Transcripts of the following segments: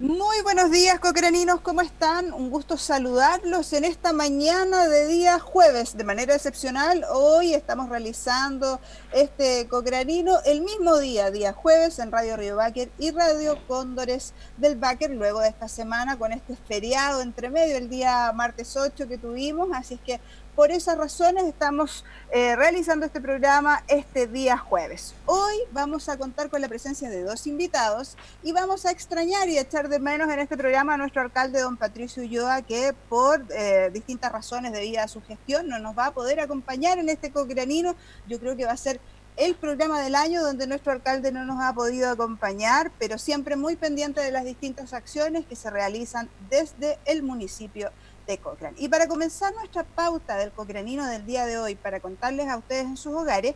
Muy buenos días, cocraninos, ¿cómo están? Un gusto saludarlos en esta mañana de día jueves, de manera excepcional. Hoy estamos realizando este cocranino el mismo día, día jueves, en Radio Río Báquer y Radio Cóndores del Báquer, luego de esta semana con este feriado entre medio, el día martes 8 que tuvimos. Así es que por esas razones estamos eh, realizando este programa este día jueves. Hoy vamos a contar con la presencia de dos invitados y vamos a extrañar y echar de menos en este programa a nuestro alcalde, don Patricio Ulloa, que por eh, distintas razones debido a su gestión no nos va a poder acompañar en este cocranino. Yo creo que va a ser el programa del año donde nuestro alcalde no nos ha podido acompañar, pero siempre muy pendiente de las distintas acciones que se realizan desde el municipio Y para comenzar nuestra pauta del cocranino del día de hoy, para contarles a ustedes en sus hogares,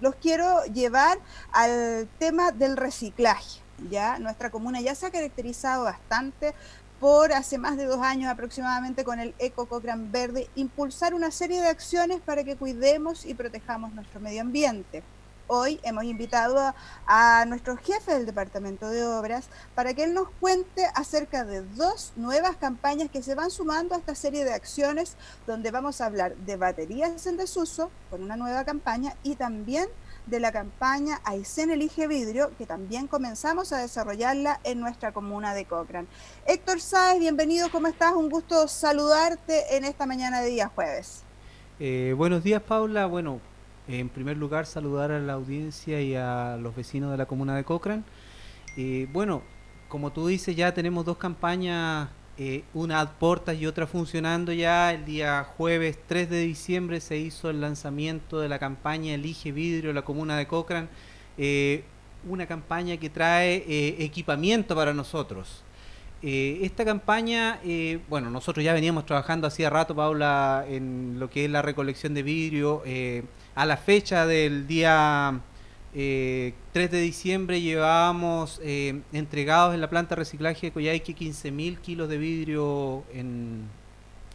los quiero llevar al tema del reciclaje. Ya nuestra comuna ya se ha caracterizado bastante por hace más de dos años aproximadamente con el Eco Verde, impulsar una serie de acciones para que cuidemos y protejamos nuestro medio ambiente. Hoy hemos invitado a, nuestro jefe del Departamento de Obras para que él nos cuente acerca de dos nuevas campañas que se van sumando a esta serie de acciones donde vamos a hablar de baterías en desuso con una nueva campaña y también de la campaña Aysén Elige Vidrio, que también comenzamos a desarrollarla en nuestra comuna de Cochrane. Héctor Sáez, bienvenido, ¿cómo estás? Un gusto saludarte en esta mañana de día jueves. Eh, buenos días, Paula. Bueno, en primer lugar, saludar a la audiencia y a los vecinos de la comuna de Cochrane. Eh, bueno, como tú dices, ya tenemos dos campañas, eh, una a portas y otra funcionando ya. El día jueves 3 de diciembre se hizo el lanzamiento de la campaña Elige Vidrio la comuna de Cochrane. Eh, una campaña que trae equipamiento para nosotros. Esta campaña, bueno, nosotros ya veníamos trabajando hacía rato, Paula, en lo que es la recolección de vidrio a la fecha del día 3 eh, de diciembre llevábamos eh, entregados en la planta de reciclaje de Coyhaique 15.000 kilos de vidrio en,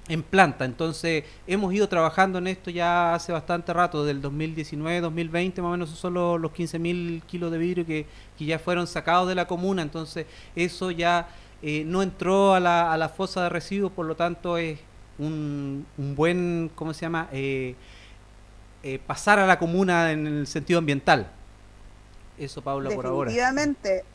en planta. Entonces hemos ido trabajando en esto ya hace bastante rato, del 2019, 2020 más o menos son los, los 15.000 kilos de vidrio que, ya fueron sacados de la comuna. Entonces eso ya eh, no entró a la, a la fosa de residuos, por lo tanto es un, un buen, ¿cómo se llama? Eh, pasar a la comuna en el sentido ambiental. Eso, Paula, por ahora. Definitivamente.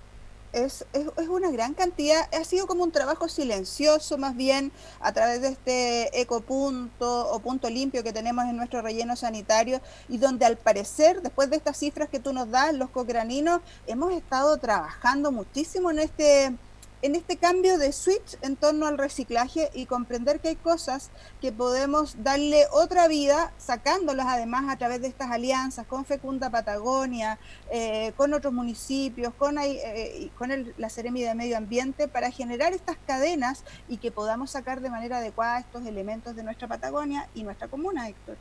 Es, es, es, una gran cantidad, ha sido como un trabajo silencioso más bien a través de este ecopunto o punto limpio que tenemos en nuestro relleno sanitario y donde al parecer, después de estas cifras que tú nos das, los cocraninos, hemos estado trabajando muchísimo en este en este cambio de switch en torno al reciclaje y comprender que hay cosas que podemos darle otra vida, sacándolas además a través de estas alianzas con Fecunda Patagonia, eh, con otros municipios, con, eh, con la Seremi de Medio Ambiente, para generar estas cadenas y que podamos sacar de manera adecuada estos elementos de nuestra Patagonia y nuestra comuna, Héctor.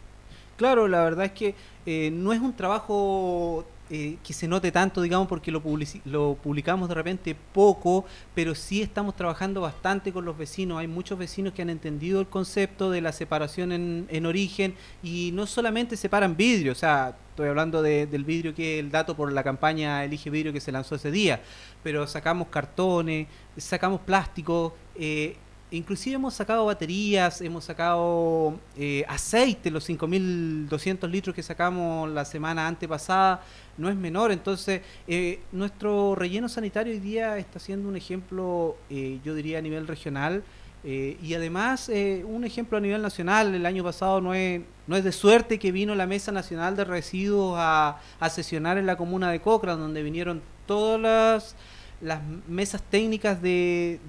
Claro, la verdad es que eh, no es un trabajo eh, que se note tanto, digamos, porque lo, lo publicamos de repente poco, pero sí estamos trabajando bastante con los vecinos. Hay muchos vecinos que han entendido el concepto de la separación en, en origen y no solamente separan vidrio, o sea, estoy hablando del vidrio que es el dato por la campaña Elige Vidrio que se lanzó ese día, pero sacamos cartones, sacamos plástico. Eh, inclusive hemos sacado baterías, hemos sacado eh, aceite, los 5.200 litros que sacamos la semana antepasada, no es menor. Entonces, eh, nuestro relleno sanitario hoy día está siendo un ejemplo, eh, yo diría, a nivel regional. y además un ejemplo a nivel nacional, el año pasado no es, no es de suerte que vino la Mesa Nacional de Residuos a, a sesionar en la comuna de Cochrane, donde vinieron todas las las mesas técnicas de,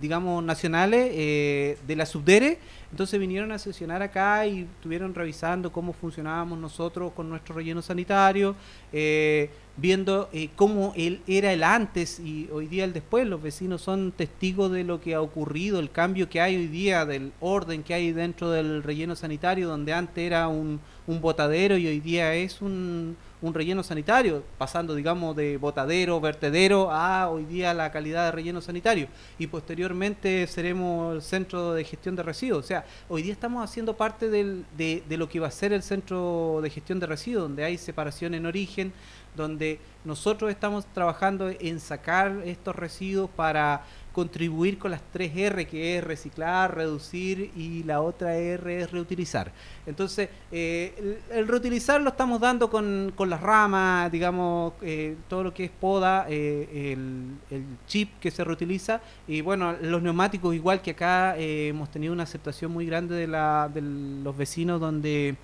digamos, nacionales eh, de la Subdere. Entonces vinieron a sesionar acá y estuvieron revisando cómo funcionábamos nosotros con nuestro relleno sanitario, eh, viendo eh, cómo él era el antes y hoy día el después. Los vecinos son testigos de lo que ha ocurrido, el cambio que hay hoy día, del orden que hay dentro del relleno sanitario, donde antes era un, un botadero y hoy día es un un relleno sanitario, pasando, digamos, de botadero, vertedero a hoy día la calidad de relleno sanitario. Y posteriormente seremos el centro de gestión de residuos. O sea, hoy día estamos haciendo parte del, de, de, lo que va a ser el centro de gestión de residuos, donde hay separación en origen, donde nosotros estamos trabajando en sacar estos residuos para contribuir con las tres R, que es reciclar, reducir y la otra R es reutilizar. Entonces, eh, el, reutilizar lo estamos dando con, con las ramas, digamos, eh, todo lo que es poda, eh, el, chip que se reutiliza y bueno, los neumáticos igual que acá hemos tenido una aceptación muy grande de, la, de los vecinos donde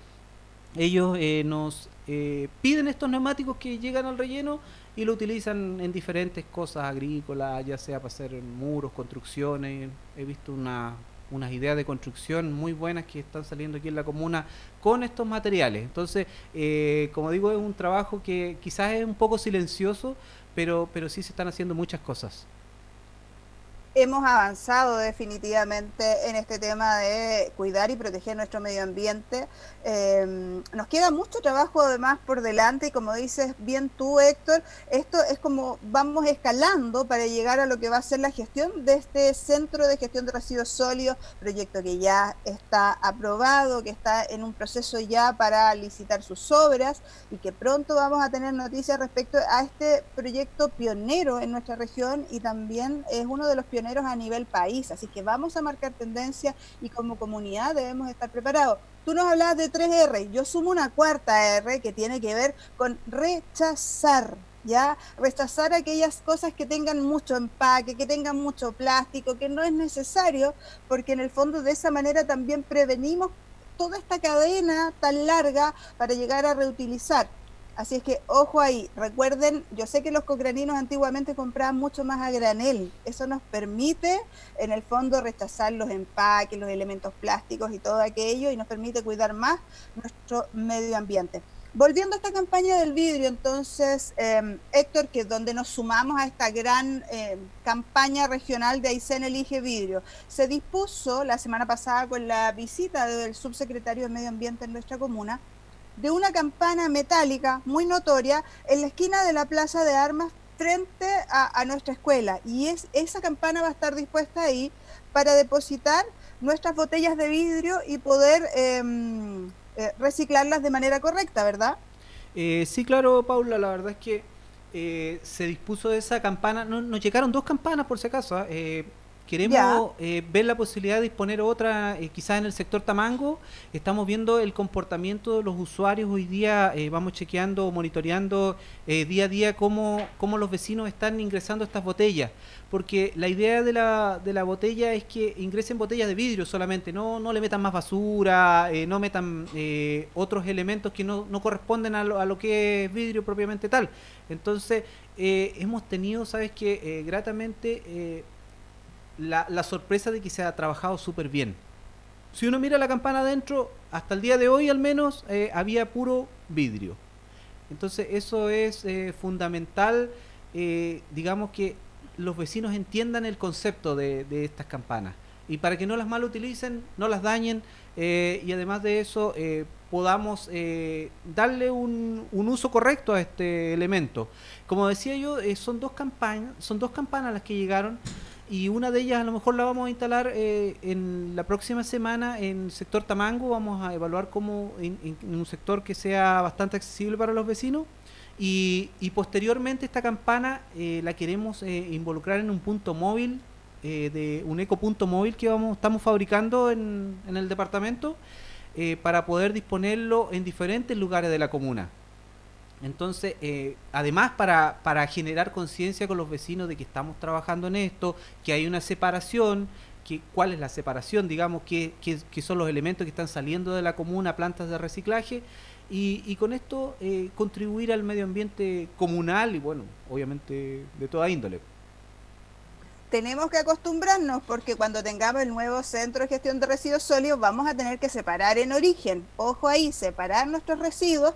ellos nos piden estos neumáticos que llegan al relleno y lo utilizan en diferentes cosas agrícolas, ya sea para hacer muros, construcciones. He visto una, unas ideas de construcción muy buenas que están saliendo aquí en la comuna con estos materiales. Entonces, eh, como digo, es un trabajo que quizás es un poco silencioso, pero, pero sí se están haciendo muchas cosas hemos avanzado definitivamente en este tema de cuidar y proteger nuestro medio ambiente. Em, nos queda mucho trabajo además por delante y como dices bien tú, Héctor, esto es como vamos escalando para llegar a lo que va a ser la gestión de este centro de gestión de residuos sólidos, proyecto que ya está aprobado, que está en un proceso ya para licitar sus obras y que pronto vamos a tener noticias respecto a este proyecto pionero en nuestra región y también es uno de los pioneros a nivel país, así que vamos a marcar tendencia y como comunidad debemos estar preparados. Tú nos hablabas de 3R, yo sumo una cuarta R que tiene que ver con rechazar. ¿ya? Rechazar aquellas cosas que tengan mucho empaque, que tengan mucho plástico, que no es necesario, porque en el fondo de esa manera también prevenimos toda esta cadena tan larga para llegar a reutilizar. Así es que ojo ahí, recuerden, yo sé que los cocraninos antiguamente compraban mucho más a granel, eso nos permite en el fondo rechazar los empaques, los elementos plásticos y todo aquello y nos permite cuidar más nuestro medio ambiente. Volviendo a esta campaña del vidrio, entonces, em, Héctor, que es donde nos sumamos a esta gran em, campaña regional de Aysén Elige Vidrio, se dispuso la semana pasada con la visita del subsecretario de Medio Ambiente en nuestra comuna, de una campana metálica muy notoria en la esquina de la Plaza de Armas frente a, nuestra escuela. Y es, esa campana va a estar dispuesta ahí para depositar nuestras botellas de vidrio y poder em, eh, reciclarlas de manera correcta, ¿verdad? Eh, sí, claro, Paula, la verdad es que eh, se dispuso de esa campana, no, nos llegaron dos campanas por si acaso, ¿ah? Queremos eh, ver la posibilidad de disponer otra, eh, quizás en el sector Tamango. Estamos viendo el comportamiento de los usuarios hoy día, eh, vamos chequeando, monitoreando día a día cómo, cómo los vecinos están ingresando estas botellas. Porque la idea de la, de la botella es que ingresen botellas de vidrio solamente, no, no le metan más basura, no metan otros elementos que no, no corresponden a lo, a lo que es vidrio propiamente tal. Entonces, hemos tenido, sabes que, gratamente la, sorpresa de que se ha trabajado súper bien. Si uno mira la campana adentro, hasta el día de hoy al menos, eh, había puro vidrio. Entonces eso es eh, fundamental, eh, digamos que los vecinos entiendan el concepto de, estas campanas. Y para que no las mal utilicen, no las dañen, y además de eso podamos darle un, un, uso correcto a este elemento. Como decía yo, son dos campanas, son dos campanas las que llegaron y una de ellas a lo mejor la vamos a instalar eh, en la próxima semana en sector Tamango, vamos a evaluar cómo en, un sector que sea bastante accesible para los vecinos y, posteriormente esta campana eh, la queremos eh, involucrar en un punto móvil, de un ecopunto móvil que vamos estamos fabricando en, en el departamento para poder disponerlo en diferentes lugares de la comuna. Entonces, eh, además para, generar conciencia con los vecinos de que estamos trabajando en esto, que hay una separación, que, cuál es la separación, digamos, qué, son los elementos que están saliendo de la comuna, plantas de reciclaje, y, con esto eh, contribuir al medio ambiente comunal y, bueno, obviamente de toda índole. Tenemos que acostumbrarnos porque cuando tengamos el nuevo centro de gestión de residuos sólidos vamos a tener que separar en origen. Ojo ahí, separar nuestros residuos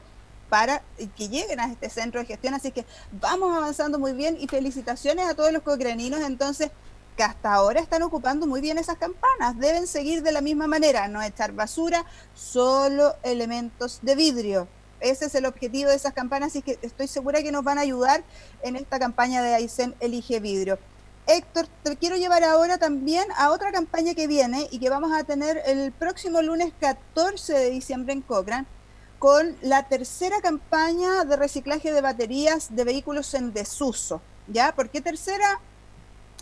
para que lleguen a este centro de gestión. Así que vamos avanzando muy bien y felicitaciones a todos los cocraninos entonces que hasta ahora están ocupando muy bien esas campanas. Deben seguir de la misma manera, no echar basura, solo elementos de vidrio. Ese es el objetivo de esas campanas, así que estoy segura que nos van a ayudar en esta campaña de Aysén Elige Vidrio. Héctor, te quiero llevar ahora también a otra campaña que viene y que vamos a tener el próximo lunes 14 de diciembre en Cochrane, con la tercera campaña de reciclaje de baterías de vehículos en desuso. ¿Ya? ¿Por qué tercera?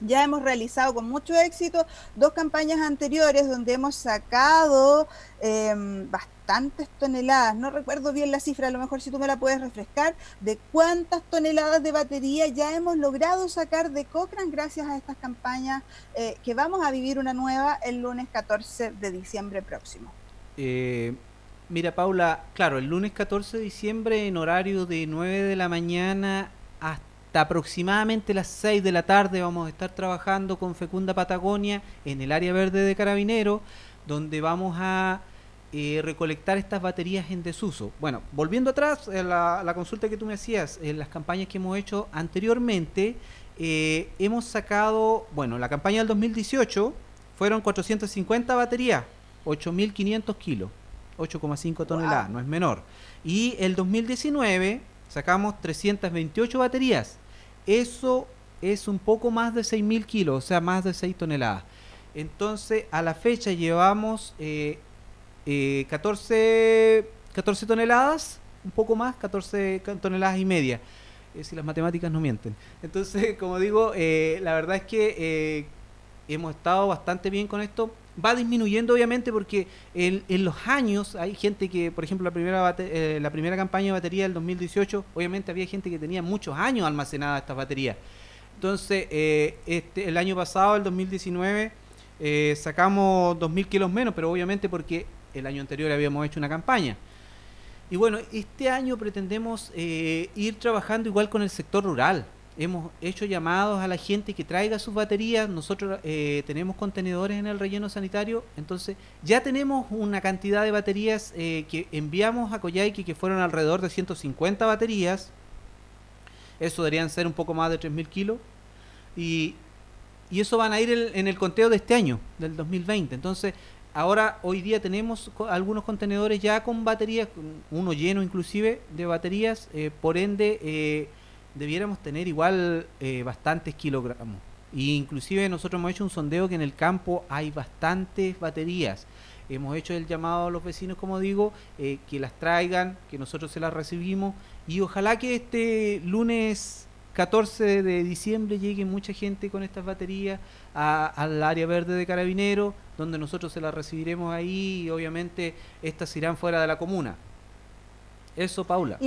Ya hemos realizado con mucho éxito dos campañas anteriores donde hemos sacado em, bastantes toneladas, no recuerdo bien la cifra, a lo mejor si tú me la puedes refrescar, de cuántas toneladas de batería ya hemos logrado sacar de Cochrane gracias a estas campañas eh, que vamos a vivir una nueva el lunes 14 de diciembre próximo. Eh, mira Paula, claro, el lunes 14 de diciembre en horario de 9 de la mañana hasta aproximadamente las 6 de la tarde vamos a estar trabajando con Fecunda Patagonia en el área verde de Carabinero, donde vamos a eh, recolectar estas baterías en desuso. Bueno, volviendo atrás, a la, consulta que tú me hacías, en las campañas que hemos hecho anteriormente, eh, hemos sacado, bueno, la campaña del 2018 fueron 450 baterías, 8.500 kilos, 8,5 toneladas, no es menor. Y el 2019 sacamos 328 baterías, eso es un poco más de 6.000 kilos, o sea, más de 6 toneladas. Entonces, a la fecha llevamos eh, 14, eh, 14 toneladas, un poco más, 14 toneladas y media. Eh, si las matemáticas no mienten. Entonces, como digo, eh, la verdad es que hemos estado bastante bien con esto. Va disminuyendo obviamente porque en, los años hay gente que, por ejemplo, la primera, la primera campaña de batería del 2018, obviamente había gente que tenía muchos años almacenadas estas baterías. Entonces, este, el año pasado, el 2019, sacamos 2.000 kilos menos, pero obviamente porque el año anterior habíamos hecho una campaña. Y bueno, este año pretendemos eh, ir trabajando igual con el sector rural. Hemos hecho llamados a la gente que traiga sus baterías. Nosotros eh, tenemos contenedores en el relleno sanitario. Entonces, ya tenemos una cantidad de baterías eh, que enviamos a Coyhaique que fueron alrededor de 150 baterías. Eso deberían ser un poco más de 3.000 kilos. Y, y eso van a ir en el conteo de este año, del 2020. Entonces, Ahora, hoy día tenemos algunos contenedores ya con baterías, uno lleno inclusive de baterías, eh, por ende eh, debiéramos tener igual eh, bastantes kilogramos. E inclusive nosotros hemos hecho un sondeo que en el campo hay bastantes baterías. Hemos hecho el llamado a los vecinos, como digo, que las traigan, que nosotros se las recibimos y ojalá que este lunes 14 de diciembre llegue mucha gente con estas baterías al área verde de Carabinero, donde nosotros se las recibiremos ahí y obviamente estas irán fuera de la comuna. Eso, Paula.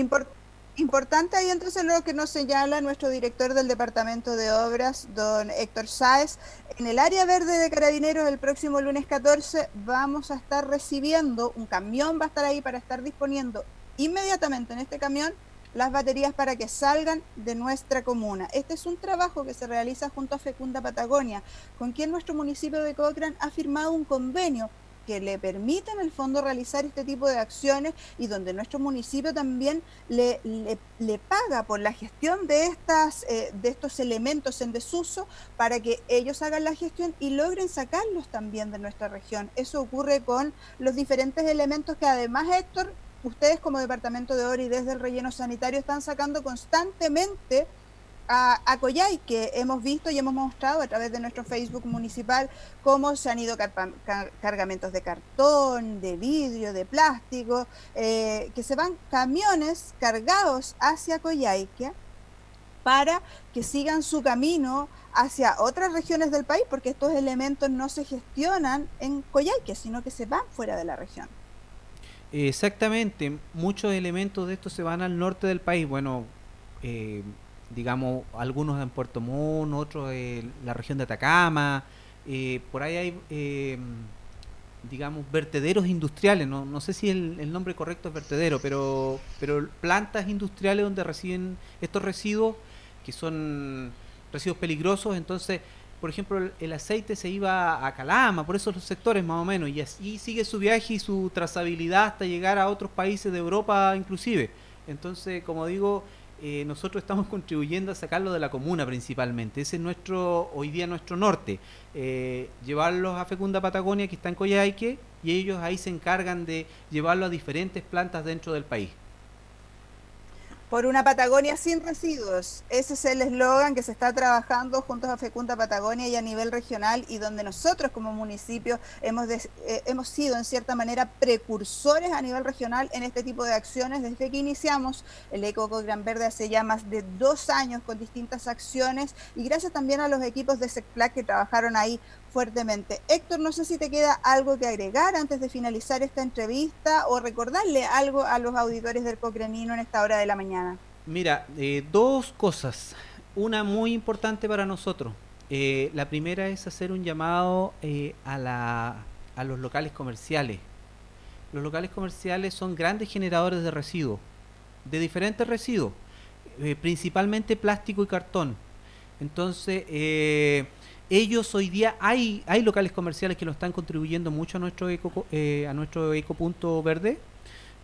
Importante ahí entonces lo que nos señala nuestro director del Departamento de Obras, don Héctor Sáez. En el área verde de Carabineros el próximo lunes 14 vamos a estar recibiendo, un camión va a estar ahí para estar disponiendo inmediatamente en este camión las baterías para que salgan de nuestra comuna. Este es un trabajo que se realiza junto a Fecunda Patagonia, con quien nuestro municipio de Cochrane ha firmado un convenio que le permite en el fondo realizar este tipo de acciones y donde nuestro municipio también le, le, paga por la gestión de, estas, eh, de estos elementos en desuso para que ellos hagan la gestión y logren sacarlos también de nuestra región. Eso ocurre con los diferentes elementos que además Héctor ustedes como Departamento de Ori desde el relleno sanitario están sacando constantemente a, a que hemos visto y hemos mostrado a través de nuestro Facebook municipal cómo se han ido cargamentos de cartón, de vidrio, de plástico, eh, que se van camiones cargados hacia Coyhaique para que sigan su camino hacia otras regiones del país, porque estos elementos no se gestionan en Coyhaique, sino que se van fuera de la región. Exactamente, muchos elementos de esto se van al norte del país, bueno, eh, digamos, algunos en Puerto Montt, otros en la región de Atacama, eh, por ahí hay, eh, digamos, vertederos industriales, no, no sé si el, el, nombre correcto es vertedero, pero, pero plantas industriales donde reciben estos residuos, que son residuos peligrosos, entonces por ejemplo, el, aceite se iba a Calama, por esos sectores más o menos, y así sigue su viaje y su trazabilidad hasta llegar a otros países de Europa inclusive. Entonces, como digo, eh, nosotros estamos contribuyendo a sacarlo de la comuna principalmente. Ese es nuestro, hoy día nuestro norte. Eh, llevarlos a Fecunda Patagonia, que está en Coyhaique, y ellos ahí se encargan de llevarlo a diferentes plantas dentro del país. Por una Patagonia sin residuos. Ese es el eslogan que se está trabajando junto a Fecunda Patagonia y a nivel regional y donde nosotros como municipio hemos, eh, hemos sido en cierta manera precursores a nivel regional en este tipo de acciones desde que iniciamos el Eco Gran Verde hace ya más de dos años con distintas acciones y gracias también a los equipos de SECPLAC que trabajaron ahí fuertemente. Héctor, no sé si te queda algo que agregar antes de finalizar esta entrevista o recordarle algo a los auditores del Cocranino en esta hora de la mañana. Mira, eh, dos cosas. Una muy importante para nosotros. Eh, la primera es hacer un llamado eh, a, la, a los locales comerciales. Los locales comerciales son grandes generadores de residuos, de diferentes residuos, principalmente plástico y cartón. Entonces, ellos hoy día hay hay locales comerciales que lo están contribuyendo mucho a nuestro eco eh, a nuestro ecopunto verde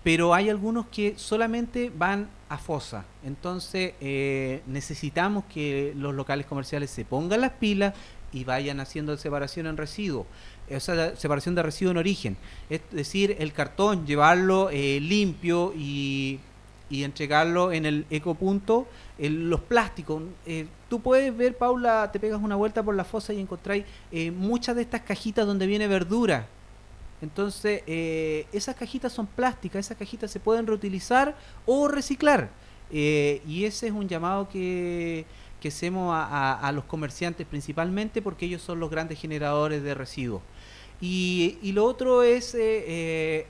pero hay algunos que solamente van a fosa. Entonces eh, necesitamos que los locales comerciales se pongan las pilas y vayan haciendo separación en residuos o sea, separación de residuo en origen. Es decir el cartón llevarlo eh, limpio y y entregarlo en el ecopunto. los plásticos, eh, tú puedes ver, Paula, te pegas una vuelta por la fosa y encontráis eh, muchas de estas cajitas donde viene verdura. Entonces, eh, esas cajitas son plásticas, esas cajitas se pueden reutilizar o reciclar. y ese es un llamado que, que hacemos a, los comerciantes principalmente porque ellos son los grandes generadores de residuos. Y, y lo otro es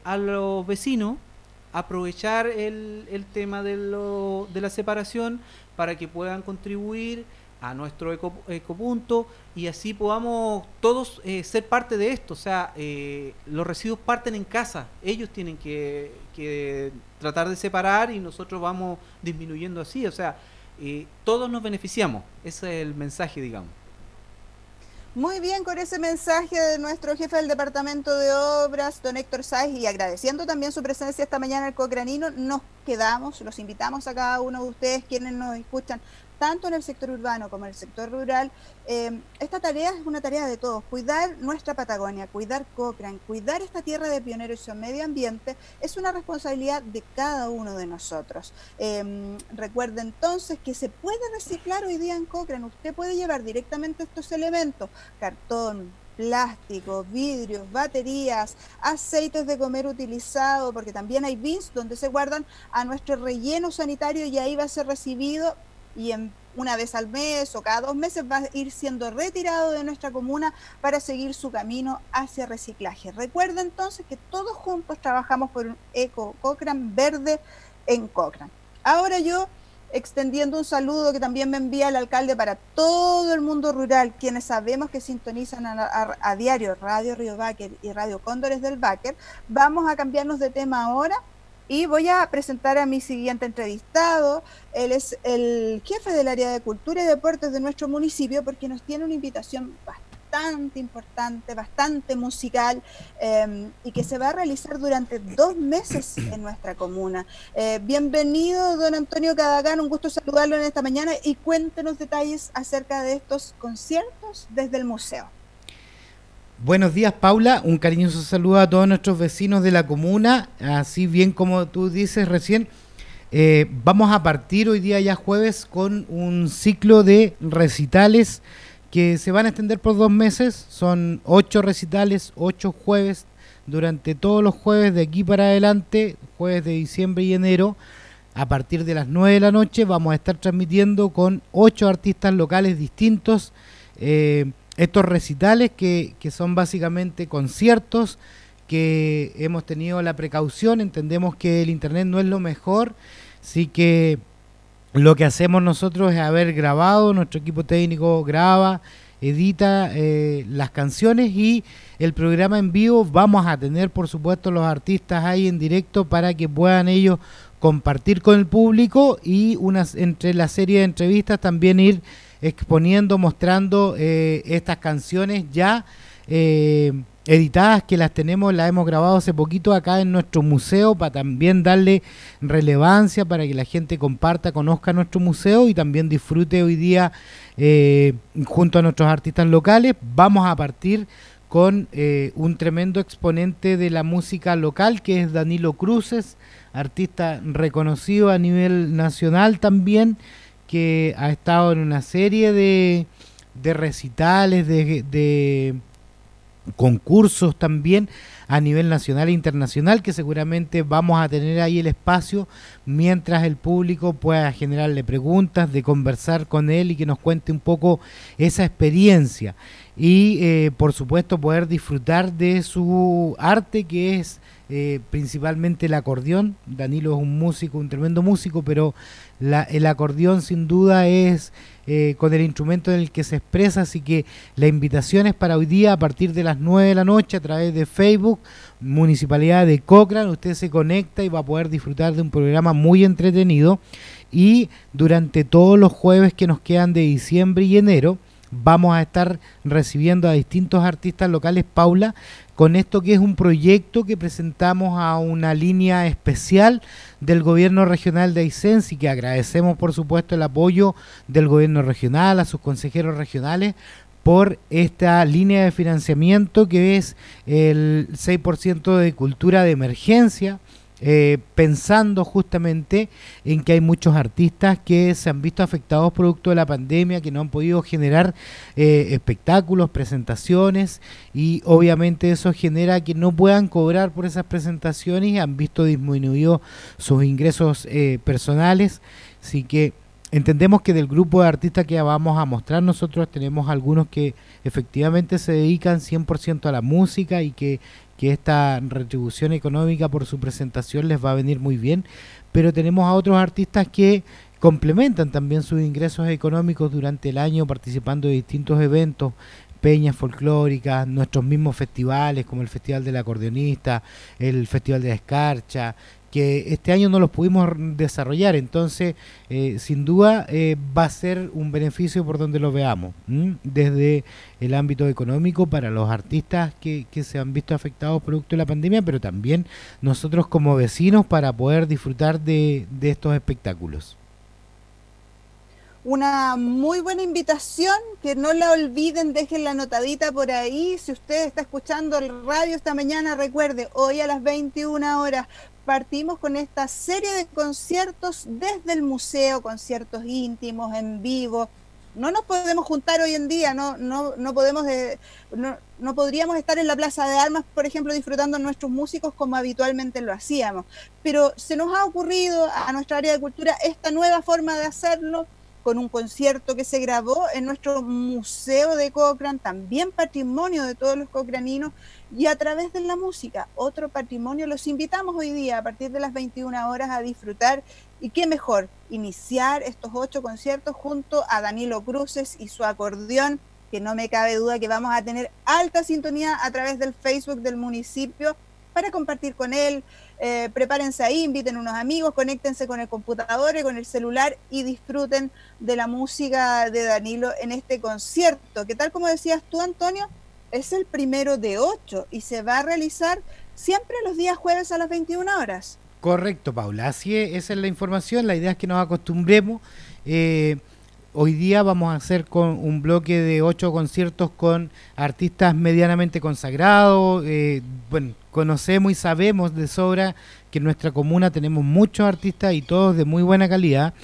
a los vecinos aprovechar el, el tema de, lo, de la separación para que puedan contribuir a nuestro ecopunto y así podamos todos eh, ser parte de esto. O sea, eh, los residuos parten en casa, ellos tienen que, que, tratar de separar y nosotros vamos disminuyendo así. O sea, eh, todos nos beneficiamos, ese es el mensaje, digamos. Muy bien con ese mensaje de nuestro jefe del Departamento de Obras, don Héctor Sáez, y agradeciendo también su presencia esta mañana el Cocranino, nos quedamos, los invitamos a cada uno de ustedes quienes nos escuchan tanto en el sector urbano como en el sector rural, eh, esta tarea es una tarea de todos. Cuidar nuestra Patagonia, cuidar Cochrane, cuidar esta tierra de pioneros y su medio ambiente es una responsabilidad de cada uno de nosotros. Eh, recuerde entonces que se puede reciclar hoy día en Cochrane. Usted puede llevar directamente estos elementos, cartón, plástico, vidrios, baterías, aceites de comer utilizado, porque también hay bins donde se guardan a nuestro relleno sanitario y ahí va a ser recibido y en, una vez al mes o cada dos meses va a ir siendo retirado de nuestra comuna para seguir su camino hacia reciclaje. Recuerda entonces que todos juntos trabajamos por un eco Cochrane verde en Cochrane. Ahora yo extendiendo un saludo que también me envía el alcalde para todo el mundo rural, quienes sabemos que sintonizan a, diario Radio Río Báquer y Radio Cóndores del Báquer. Vamos a cambiarnos de tema ahora y voy a presentar a mi siguiente entrevistado. Él es el jefe del área de cultura y deportes de nuestro municipio porque nos tiene una invitación bastante importante, bastante musical em, y que se va a realizar durante dos meses en nuestra comuna. Eh, bienvenido, don Antonio Cadagán, un gusto saludarlo en esta mañana y cuéntenos detalles acerca de estos conciertos desde el museo. Buenos días, Paula. Un cariñoso saludo a todos nuestros vecinos de la comuna. Así bien como tú dices recién, eh, vamos a partir hoy día ya jueves con un ciclo de recitales que se van a extender por dos meses. Son ocho recitales, ocho jueves durante todos los jueves de aquí para adelante, jueves de diciembre y enero. A partir de las nueve de la noche vamos a estar transmitiendo con ocho artistas locales distintos. Eh, estos recitales que, que son básicamente conciertos que hemos tenido la precaución, entendemos que el internet no es lo mejor, así que lo que hacemos nosotros es haber grabado, nuestro equipo técnico graba, edita eh, las canciones y el programa en vivo vamos a tener por supuesto los artistas ahí en directo para que puedan ellos compartir con el público y unas entre la serie de entrevistas también ir exponiendo, mostrando eh, estas canciones ya eh, editadas que las tenemos, las hemos grabado hace poquito acá en nuestro museo para también darle relevancia para que la gente comparta, conozca nuestro museo y también disfrute hoy día eh, junto a nuestros artistas locales. Vamos a partir con un tremendo exponente de la música local que es Danilo Cruces artista reconocido a nivel nacional también, que ha estado en una serie de, de recitales, de, de concursos también a nivel nacional e internacional que seguramente vamos a tener ahí el espacio mientras el público pueda generarle preguntas, de conversar con él y que nos cuente un poco esa experiencia y eh, por supuesto poder disfrutar de su arte que es eh, principalmente el acordeón. Danilo es un músico, un tremendo músico, pero la, el acordeón sin duda es eh, con el instrumento en el que se expresa, así que la invitación es para hoy día a partir de las 9 de la noche a través de Facebook, Municipalidad de Cochrane, usted se conecta y va a poder disfrutar de un programa muy entretenido. Y durante todos los jueves que nos quedan de diciembre y enero, vamos a estar recibiendo a distintos artistas locales, Paula, con esto que es un proyecto que presentamos a una línea especial del gobierno regional de Aysens y que agradecemos por supuesto el apoyo del gobierno regional, a sus consejeros regionales por esta línea de financiamiento que es el 6% de cultura de emergencia, eh, pensando justamente en que hay muchos artistas que se han visto afectados producto de la pandemia, que no han podido generar eh, espectáculos, presentaciones y obviamente eso genera que no puedan cobrar por esas presentaciones y han visto disminuido sus ingresos eh, personales. Así que entendemos que del grupo de artistas que vamos a mostrar nosotros tenemos algunos que efectivamente se dedican 100% a la música y que que esta retribución económica por su presentación les va a venir muy bien, pero tenemos a otros artistas que complementan también sus ingresos económicos durante el año participando de distintos eventos, peñas folclóricas, nuestros mismos festivales como el Festival del Acordeonista, el Festival de la Escarcha, que este año no los pudimos desarrollar, entonces eh, sin duda eh, va a ser un beneficio por donde lo veamos, desde el ámbito económico para los artistas que, que se han visto afectados producto de la pandemia, pero también nosotros como vecinos para poder disfrutar de, de estos espectáculos. Una muy buena invitación, que no la olviden, dejen la notadita por ahí. Si usted está escuchando el radio esta mañana, recuerde, hoy a las 21 horas partimos con esta serie de conciertos desde el museo, conciertos íntimos, en vivo. No nos podemos juntar hoy en día, no, no, no podemos no, no, podríamos estar en la Plaza de Armas, por ejemplo, disfrutando nuestros músicos como habitualmente lo hacíamos. Pero se nos ha ocurrido a nuestra área de cultura esta nueva forma de hacerlo con un concierto que se grabó en nuestro museo de Cochrane, también patrimonio de todos los cochraninos, y a través de la música, otro patrimonio. Los invitamos hoy día a partir de las 21 horas a disfrutar y qué mejor, iniciar estos ocho conciertos junto a Danilo Cruces y su acordeón, que no me cabe duda que vamos a tener alta sintonía a través del Facebook del municipio para compartir con él. Eh, prepárense ahí, inviten unos amigos, conéctense con el computador y con el celular y disfruten de la música de Danilo en este concierto, que tal como decías tú, Antonio, es el primero de ocho y se va a realizar siempre los días jueves a las 21 horas. Correcto, Paula. Así es, esa es la información. La idea es que nos acostumbremos. Eh, hoy día vamos a hacer con un bloque de ocho conciertos con artistas medianamente consagrados. Eh, bueno, conocemos y sabemos de sobra que en nuestra comuna tenemos muchos artistas y todos de muy buena calidad.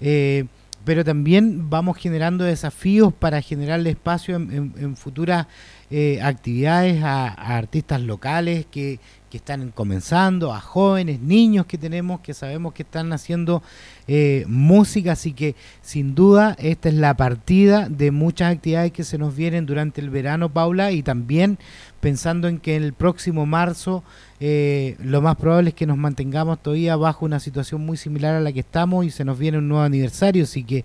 Eh, pero también vamos generando desafíos para generarle espacio en, futuras eh, actividades a, artistas locales que, que, están comenzando, a jóvenes, niños que tenemos que sabemos que están haciendo eh, música, así que sin duda esta es la partida de muchas actividades que se nos vienen durante el verano, Paula, y también pensando en que el próximo marzo eh, lo más probable es que nos mantengamos todavía bajo una situación muy similar a la que estamos y se nos viene un nuevo aniversario, así que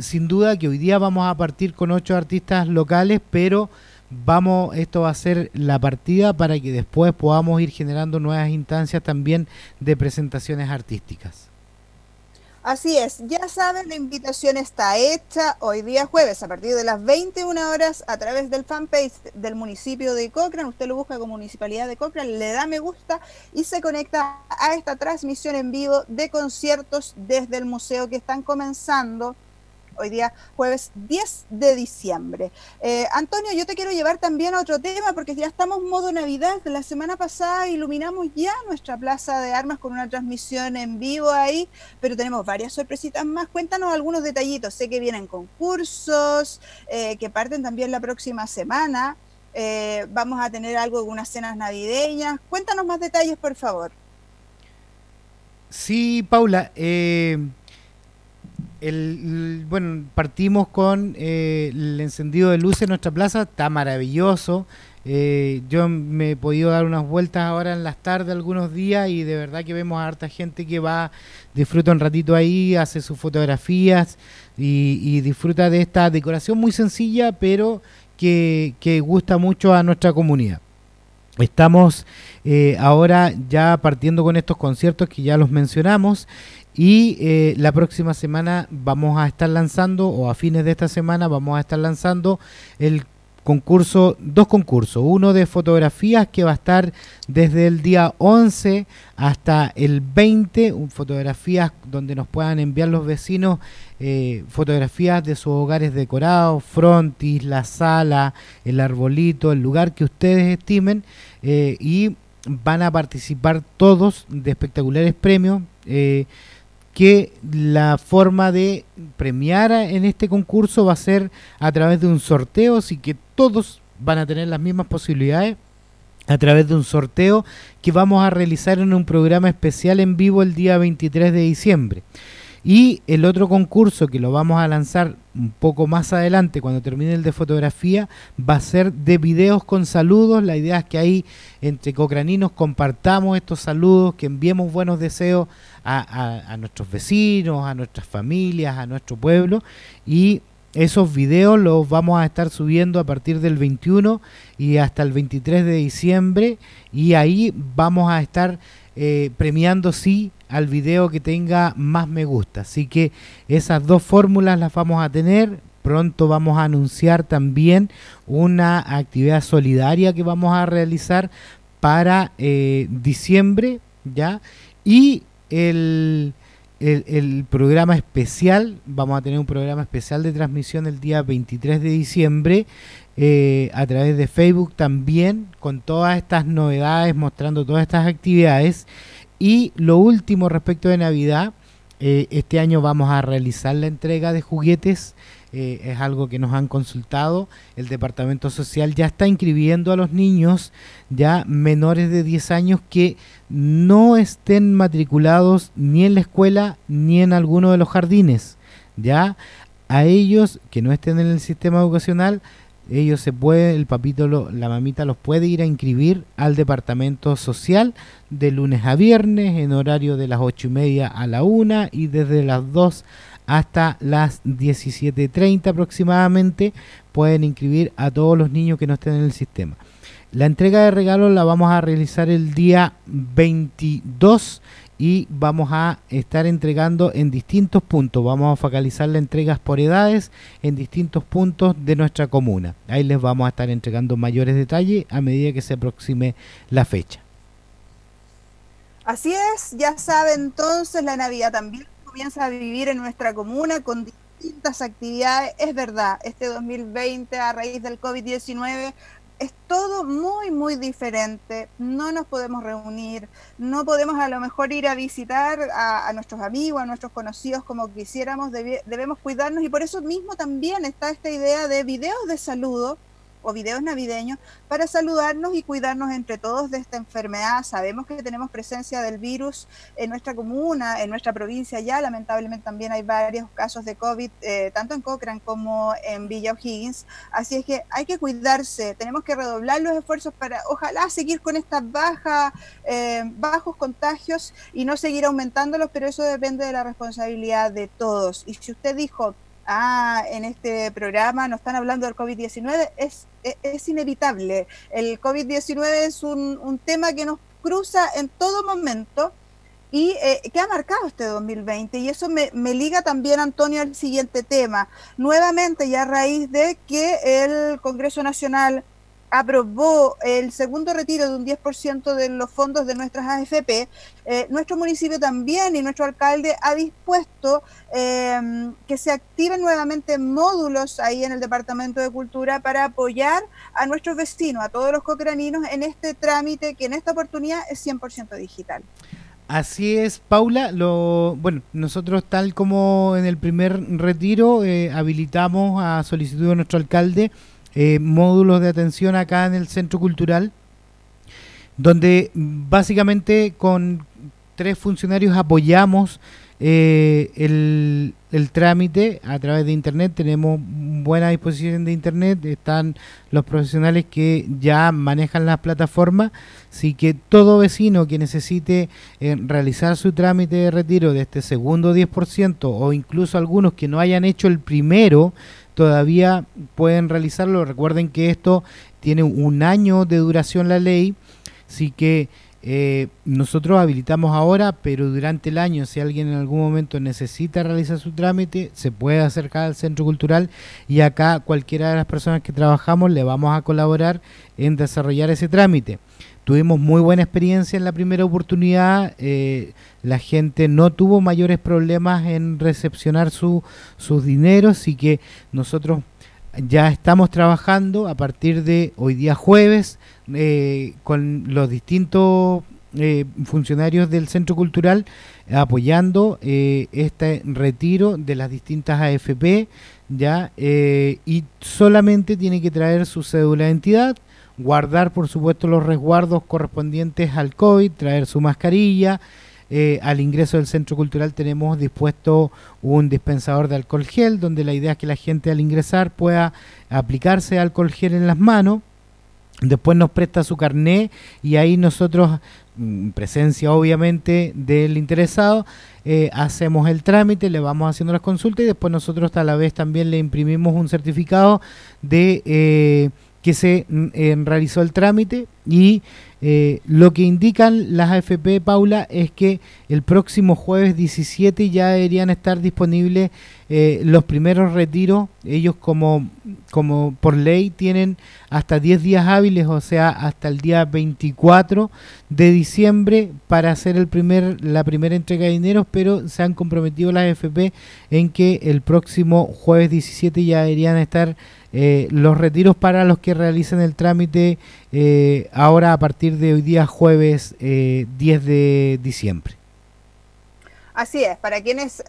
sin duda que hoy día vamos a partir con ocho artistas locales, pero vamos, esto va a ser la partida para que después podamos ir generando nuevas instancias también de presentaciones artísticas. Así es, ya saben, la invitación está hecha hoy día jueves a partir de las 21 horas a través del fanpage del municipio de Cochrane. Usted lo busca como Municipalidad de Cochrane, le da me gusta y se conecta a esta transmisión en vivo de conciertos desde el museo que están comenzando hoy día jueves 10 de diciembre. Eh, Antonio, yo te quiero llevar también a otro tema porque ya estamos modo Navidad. La semana pasada iluminamos ya nuestra plaza de armas con una transmisión en vivo ahí, pero tenemos varias sorpresitas más. Cuéntanos algunos detallitos. Sé que vienen concursos, eh, que parten también la próxima semana. Eh, vamos a tener algo de unas cenas navideñas. Cuéntanos más detalles, por favor. Sí, Paula. Eh, el, bueno, partimos con eh, el encendido de luces en nuestra plaza, está maravilloso. Eh, yo me he podido dar unas vueltas ahora en las tardes algunos días y de verdad que vemos a harta gente que va, disfruta un ratito ahí, hace sus fotografías y, disfruta de esta decoración muy sencilla pero que, gusta mucho a nuestra comunidad. Estamos eh, ahora ya partiendo con estos conciertos que ya los mencionamos y eh, la próxima semana vamos a estar lanzando, o a fines de esta semana vamos a estar lanzando el concurso, dos concursos, uno de fotografías que va a estar desde el día 11 hasta el 20, fotografías donde nos puedan enviar los vecinos eh, fotografías de sus hogares decorados, frontis, la sala, el arbolito, el lugar que ustedes estimen eh, y van a participar todos de espectaculares premios. Eh, que la forma de premiar en este concurso va a ser a través de un sorteo, así que todos van a tener las mismas posibilidades a través de un sorteo que vamos a realizar en un programa especial en vivo el día 23 de diciembre. Y el otro concurso que lo vamos a lanzar un poco más adelante, cuando termine el de fotografía, va a ser de videos con saludos. La idea es que ahí entre cocraninos compartamos estos saludos, que enviemos buenos deseos a, nuestros vecinos, a nuestras familias, a nuestro pueblo. Y esos videos los vamos a estar subiendo a partir del 21 y hasta el 23 de diciembre. Y ahí vamos a estar eh, premiando, sí, al video que tenga más me gusta. Así que esas dos fórmulas las vamos a tener. Pronto vamos a anunciar también una actividad solidaria que vamos a realizar para eh, diciembre, ¿ya? Y el, el, programa especial, vamos a tener un programa especial de transmisión el día 23 de diciembre eh, a través de Facebook también, con todas estas novedades, mostrando todas estas actividades. Y lo último respecto de Navidad, eh, este año vamos a realizar la entrega de juguetes. Eh, es algo que nos han consultado. El Departamento Social ya está inscribiendo a los niños ya menores de 10 años que no estén matriculados ni en la escuela ni en alguno de los jardines. Ya a ellos que no estén en el sistema educacional ellos se puede, el papito, la mamita los puede ir a inscribir al departamento social de lunes a viernes en horario de las ocho y media a la una y desde las 2 hasta las 17.30 aproximadamente pueden inscribir a todos los niños que no estén en el sistema. La entrega de regalos la vamos a realizar el día 22 y vamos a estar entregando en distintos puntos. Vamos a focalizar las entregas por edades en distintos puntos de nuestra comuna. Ahí les vamos a estar entregando mayores detalles a medida que se aproxime la fecha. Así es, ya saben entonces la Navidad también comienza a vivir en nuestra comuna con distintas actividades. Es verdad, este 2020 a raíz del COVID-19 es todo muy, muy diferente. No nos podemos reunir, no podemos a lo mejor ir a visitar a, nuestros amigos, a nuestros conocidos como quisiéramos. debemos cuidarnos y por eso mismo también está esta idea de videos de saludo o videos navideños para saludarnos y cuidarnos entre todos de esta enfermedad. Sabemos que tenemos presencia del virus en nuestra comuna, en nuestra provincia ya. Lamentablemente también hay varios casos de COVID, eh, tanto en Cochrane como en Villa O'Higgins. Así es que hay que cuidarse, tenemos que redoblar los esfuerzos para ojalá seguir con estas baja, eh, bajos contagios y no seguir aumentándolos, pero eso depende de la responsabilidad de todos. Y si usted dijo, ah, en este programa no están hablando del COVID-19, es, es, inevitable. El COVID-19 es un, un, tema que nos cruza en todo momento y eh, que ha marcado este 2020. Y eso me, me, liga también, Antonio, al siguiente tema. Nuevamente, ya a raíz de que el Congreso Nacional aprobó el segundo retiro de un 10% de los fondos de nuestras AFP, eh, nuestro municipio también y nuestro alcalde ha dispuesto em, que se activen nuevamente módulos ahí en el Departamento de Cultura para apoyar a nuestros vecinos, a todos los cocraninos en este trámite que en esta oportunidad es 100% digital. Así es, Paula. Lo, bueno, nosotros tal como en el primer retiro eh, habilitamos a solicitud de nuestro alcalde eh, módulos de atención acá en el Centro Cultural, donde básicamente con tres funcionarios apoyamos eh, el, trámite a través de Internet. Tenemos buena disposición de Internet, están los profesionales que ya manejan las plataformas, así que todo vecino que necesite eh, realizar su trámite de retiro de este segundo 10% o incluso algunos que no hayan hecho el primero, todavía pueden realizarlo. Recuerden que esto tiene un año de duración la ley, así que eh, nosotros habilitamos ahora, pero durante el año, si alguien en algún momento necesita realizar su trámite, se puede acercar al centro cultural y acá cualquiera de las personas que trabajamos le vamos a colaborar en desarrollar ese trámite. Tuvimos muy buena experiencia en la primera oportunidad, eh, la gente no tuvo mayores problemas en recepcionar su, sus dineros y que nosotros ya estamos trabajando a partir de hoy día jueves eh, con los distintos eh, funcionarios del centro cultural apoyando este retiro de las distintas AFP ya y solamente tiene que traer su cédula de identidad guardar por supuesto los resguardos correspondientes al COVID traer su mascarilla eh, al ingreso del centro cultural tenemos dispuesto un dispensador de alcohol gel, donde la idea es que la gente al ingresar pueda aplicarse alcohol gel en las manos. Después nos presta su carné y ahí nosotros, en presencia obviamente del interesado, eh, hacemos el trámite, le vamos haciendo las consultas y después nosotros a la vez también le imprimimos un certificado de eh, que se mm, realizó el trámite y eh, lo que indican las AFP, Paula, es que el próximo jueves 17 ya deberían estar disponibles eh, los primeros retiros. Ellos como, como por ley tienen hasta 10 días hábiles, o sea, hasta el día 24 de diciembre para hacer el primer, la primera entrega de dinero, pero se han comprometido las AFP en que el próximo jueves 17 ya deberían estar eh, los retiros para los que realicen el trámite eh, ahora a partir de hoy día jueves 10 eh, de diciembre. Así es, para quienes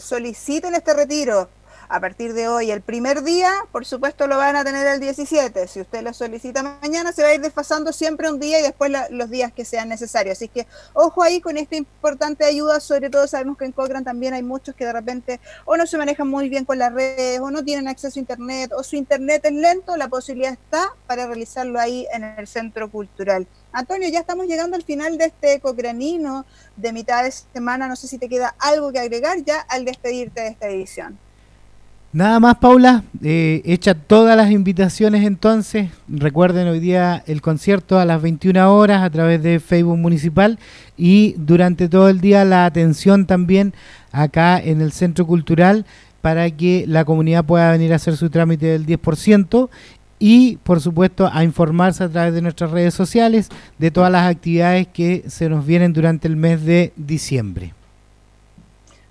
soliciten este retiro a partir de hoy. El primer día, por supuesto, lo van a tener el 17. Si usted lo solicita mañana, se va a ir desfasando siempre un día y después los días que sean necesarios. Así que ojo ahí con esta importante ayuda. Sobre todo sabemos que en Cochrane también hay muchos que de repente o no se manejan muy bien con las redes o no tienen acceso a Internet o su Internet es lento. La posibilidad está para realizarlo ahí en el Centro Cultural. Antonio, ya estamos llegando al final de este cocranino de mitad de semana. No sé si te queda algo que agregar ya al despedirte de esta edición. Nada más, Paula. Eh, echa todas las invitaciones entonces. Recuerden hoy día el concierto a las 21 horas a través de Facebook Municipal y durante todo el día la atención también acá en el Centro Cultural para que la comunidad pueda venir a hacer su trámite del 10% y por supuesto a informarse a través de nuestras redes sociales de todas las actividades que se nos vienen durante el mes de diciembre.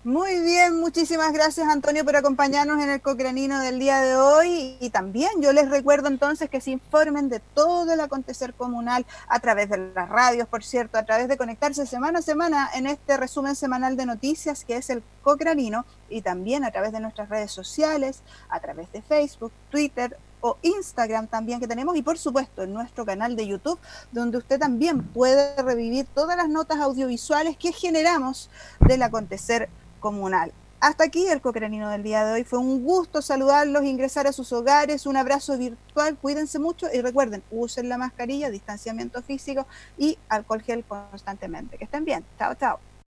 Muy bien, muchísimas gracias Antonio por acompañarnos en el Cocranino del día de hoy. Y también yo les recuerdo entonces que se informen de todo el acontecer comunal a través de las radios, por cierto, a través de conectarse semana a semana en este resumen semanal de noticias que es el Cocranino y también a través de nuestras redes sociales, a través de Facebook, Twitter, o Instagram también que tenemos y por supuesto en nuestro canal de YouTube donde usted también puede revivir todas las notas audiovisuales que generamos del acontecer comunal. Hasta aquí el Cocranino del día de hoy. Fue un gusto saludarlos, ingresar a sus hogares, un abrazo virtual, cuídense mucho y recuerden, usen la mascarilla, distanciamiento físico y alcohol gel constantemente. Que estén bien. Chao, chao.